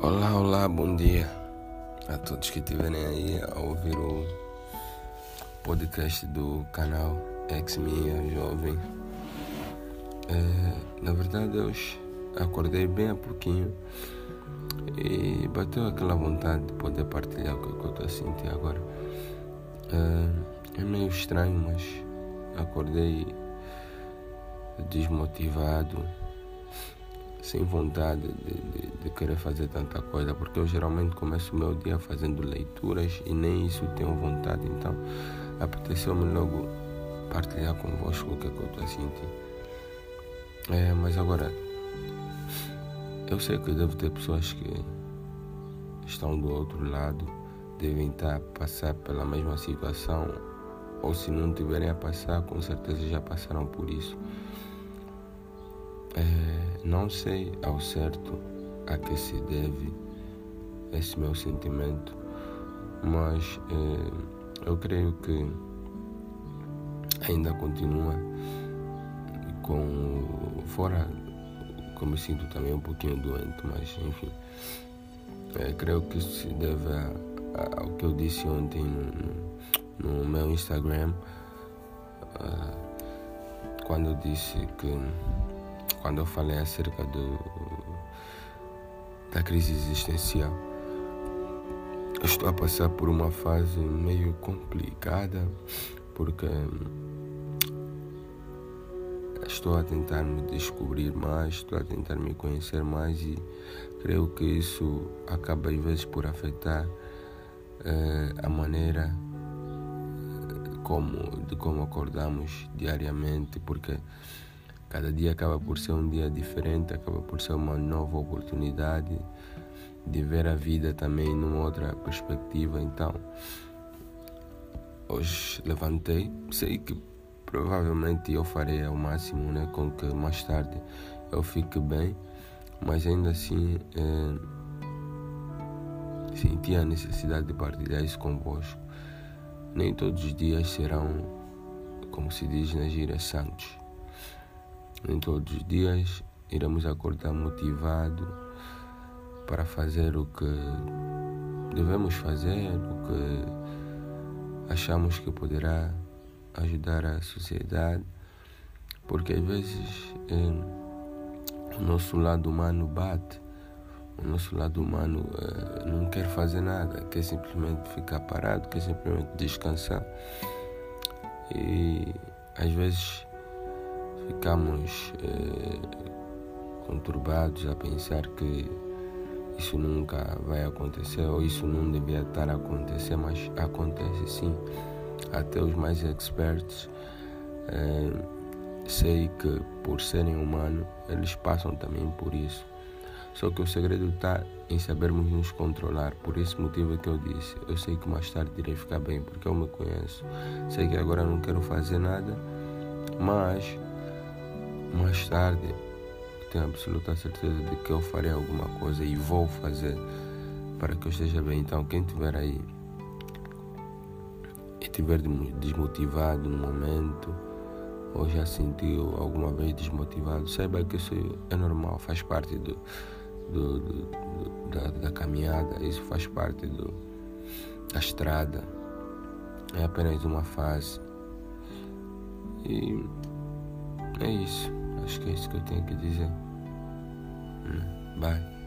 Olá, olá, bom dia a todos que estiverem aí a ouvir o podcast do canal Ex Minha Jovem. É, na verdade, hoje acordei bem a pouquinho e bateu aquela vontade de poder partilhar o que eu estou a sentir agora. É, é meio estranho, mas acordei desmotivado sem vontade de, de, de, querer fazer tanta coisa, porque eu geralmente começo o meu dia fazendo leituras e nem isso tenho vontade, então apeteceu-me logo partilhar convosco o que, é que eu estou a sentir. É, mas agora, eu sei que deve ter pessoas que estão do outro lado, devem estar a passar pela mesma situação, ou se não tiverem a passar, com certeza já passaram por isso. É, não sei ao certo a que se deve esse meu sentimento, mas é, eu creio que ainda continua com fora como me sinto também um pouquinho doente, mas enfim, é, creio que isso se deve ao que eu disse ontem no, no, no meu Instagram, uh, quando eu disse que quando eu falei acerca do, da crise existencial. Estou a passar por uma fase meio complicada porque estou a tentar me descobrir mais, estou a tentar me conhecer mais e creio que isso acaba às vezes por afetar eh, a maneira como, de como acordamos diariamente, porque Cada dia acaba por ser um dia diferente, acaba por ser uma nova oportunidade de ver a vida também numa outra perspectiva. Então, hoje levantei, sei que provavelmente eu farei ao máximo né, com que mais tarde eu fique bem, mas ainda assim é, senti a necessidade de partilhar isso convosco. Nem todos os dias serão, como se diz na gíria, santos. Nem todos os dias iremos acordar motivado para fazer o que devemos fazer, o que achamos que poderá ajudar a sociedade, porque às vezes é, o nosso lado humano bate, o nosso lado humano é, não quer fazer nada, quer simplesmente ficar parado, quer simplesmente descansar. E às vezes ficamos eh, conturbados a pensar que isso nunca vai acontecer ou isso não devia estar a acontecer, mas acontece sim. Até os mais experts eh, sei que por serem humanos eles passam também por isso. Só que o segredo está em sabermos nos controlar. Por esse motivo é que eu disse. Eu sei que mais tarde irei ficar bem, porque eu me conheço. Sei que agora não quero fazer nada, mas mais tarde, tenho absoluta certeza de que eu farei alguma coisa e vou fazer para que eu esteja bem. Então, quem estiver aí e estiver desmotivado no momento, ou já sentiu alguma vez desmotivado, saiba que isso é normal, faz parte do, do, do, do da, da, caminhada, isso faz parte do, da estrada. É apenas uma fase. E é isso. Acho que é isso que eu tenho que dizer. Hum, bye.